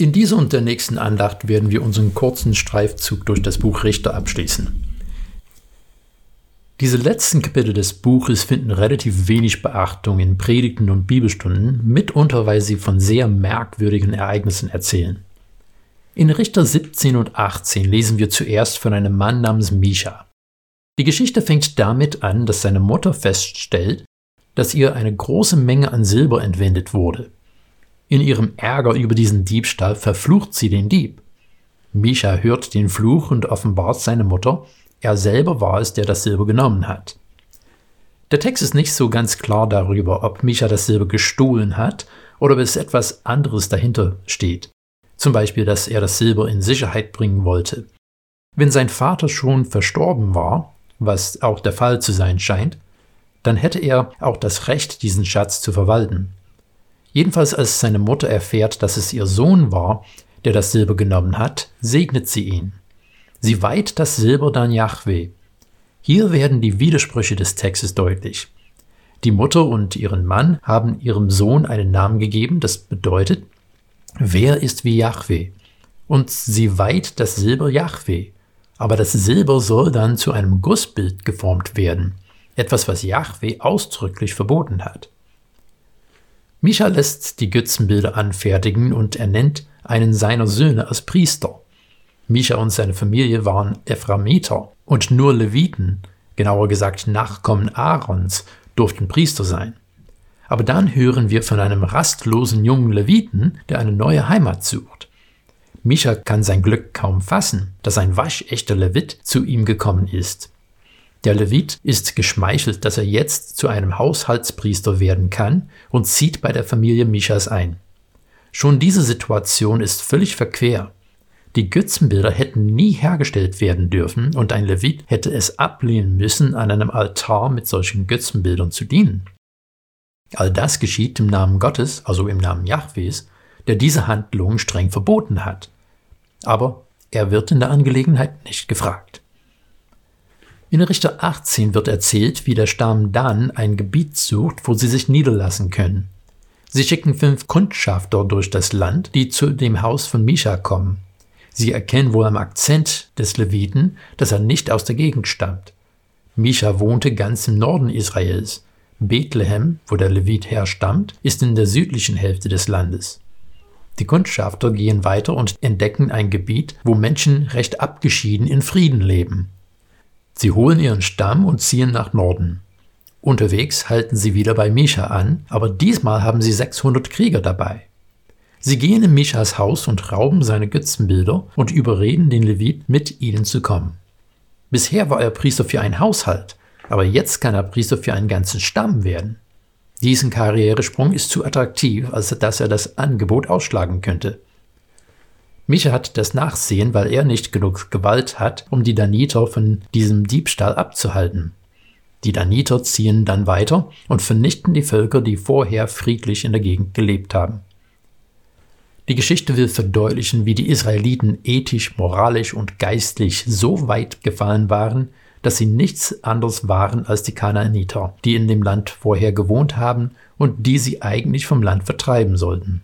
In dieser und der nächsten Andacht werden wir unseren kurzen Streifzug durch das Buch Richter abschließen. Diese letzten Kapitel des Buches finden relativ wenig Beachtung in Predigten und Bibelstunden, mitunter weil sie von sehr merkwürdigen Ereignissen erzählen. In Richter 17 und 18 lesen wir zuerst von einem Mann namens Misha. Die Geschichte fängt damit an, dass seine Mutter feststellt, dass ihr eine große Menge an Silber entwendet wurde. In ihrem Ärger über diesen Diebstahl verflucht sie den Dieb. Misha hört den Fluch und offenbart seine Mutter, er selber war es, der das Silber genommen hat. Der Text ist nicht so ganz klar darüber, ob Misha das Silber gestohlen hat oder ob es etwas anderes dahinter steht. Zum Beispiel, dass er das Silber in Sicherheit bringen wollte. Wenn sein Vater schon verstorben war, was auch der Fall zu sein scheint, dann hätte er auch das Recht, diesen Schatz zu verwalten. Jedenfalls als seine Mutter erfährt, dass es ihr Sohn war, der das Silber genommen hat, segnet sie ihn. Sie weiht das Silber dann Yahweh. Hier werden die Widersprüche des Textes deutlich. Die Mutter und ihren Mann haben ihrem Sohn einen Namen gegeben, das bedeutet, wer ist wie Yahweh? Und sie weiht das Silber Yahweh. Aber das Silber soll dann zu einem Gussbild geformt werden, etwas, was Yahweh ausdrücklich verboten hat. Micha lässt die Götzenbilder anfertigen und er nennt einen seiner Söhne als Priester. Micha und seine Familie waren Ephraimiter und nur Leviten, genauer gesagt Nachkommen Aarons, durften Priester sein. Aber dann hören wir von einem rastlosen jungen Leviten, der eine neue Heimat sucht. Micha kann sein Glück kaum fassen, dass ein waschechter Levit zu ihm gekommen ist. Der Levit ist geschmeichelt, dass er jetzt zu einem Haushaltspriester werden kann und zieht bei der Familie Michas ein. Schon diese Situation ist völlig verquer. Die Götzenbilder hätten nie hergestellt werden dürfen und ein Levit hätte es ablehnen müssen, an einem Altar mit solchen Götzenbildern zu dienen. All das geschieht im Namen Gottes, also im Namen Jahwes, der diese Handlung streng verboten hat. Aber er wird in der Angelegenheit nicht gefragt. In Richter 18 wird erzählt, wie der Stamm Dan ein Gebiet sucht, wo sie sich niederlassen können. Sie schicken fünf Kundschafter durch das Land, die zu dem Haus von Misha kommen. Sie erkennen wohl am Akzent des Leviten, dass er nicht aus der Gegend stammt. Misha wohnte ganz im Norden Israels. Bethlehem, wo der Levit herstammt, ist in der südlichen Hälfte des Landes. Die Kundschafter gehen weiter und entdecken ein Gebiet, wo Menschen recht abgeschieden in Frieden leben. Sie holen ihren Stamm und ziehen nach Norden. Unterwegs halten sie wieder bei Misha an, aber diesmal haben sie 600 Krieger dabei. Sie gehen in Mishas Haus und rauben seine Götzenbilder und überreden den Levit, mit ihnen zu kommen. Bisher war er Priester für einen Haushalt, aber jetzt kann er Priester für einen ganzen Stamm werden. Diesen Karrieresprung ist zu attraktiv, als dass er das Angebot ausschlagen könnte. Micha hat das Nachsehen, weil er nicht genug Gewalt hat, um die Daniter von diesem Diebstahl abzuhalten. Die Daniter ziehen dann weiter und vernichten die Völker, die vorher friedlich in der Gegend gelebt haben. Die Geschichte will verdeutlichen, wie die Israeliten ethisch, moralisch und geistlich so weit gefallen waren, dass sie nichts anderes waren als die Kanaaniter, die in dem Land vorher gewohnt haben und die sie eigentlich vom Land vertreiben sollten.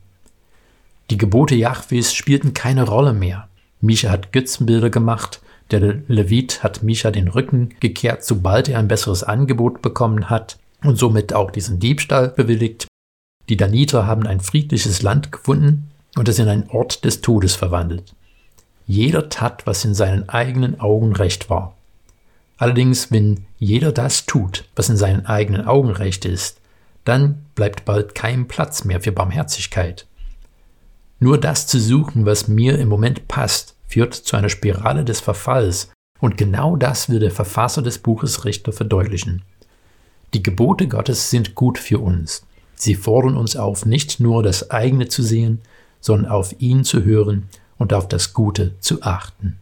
Die Gebote Jahwes spielten keine Rolle mehr. Misha hat Götzenbilder gemacht, der Levit hat Misha den Rücken gekehrt, sobald er ein besseres Angebot bekommen hat und somit auch diesen Diebstahl bewilligt. Die Daniter haben ein friedliches Land gefunden und es in einen Ort des Todes verwandelt. Jeder tat, was in seinen eigenen Augen recht war. Allerdings, wenn jeder das tut, was in seinen eigenen Augen recht ist, dann bleibt bald kein Platz mehr für Barmherzigkeit. Nur das zu suchen, was mir im Moment passt, führt zu einer Spirale des Verfalls, und genau das will der Verfasser des Buches Richter verdeutlichen. Die Gebote Gottes sind gut für uns. Sie fordern uns auf, nicht nur das eigene zu sehen, sondern auf ihn zu hören und auf das Gute zu achten.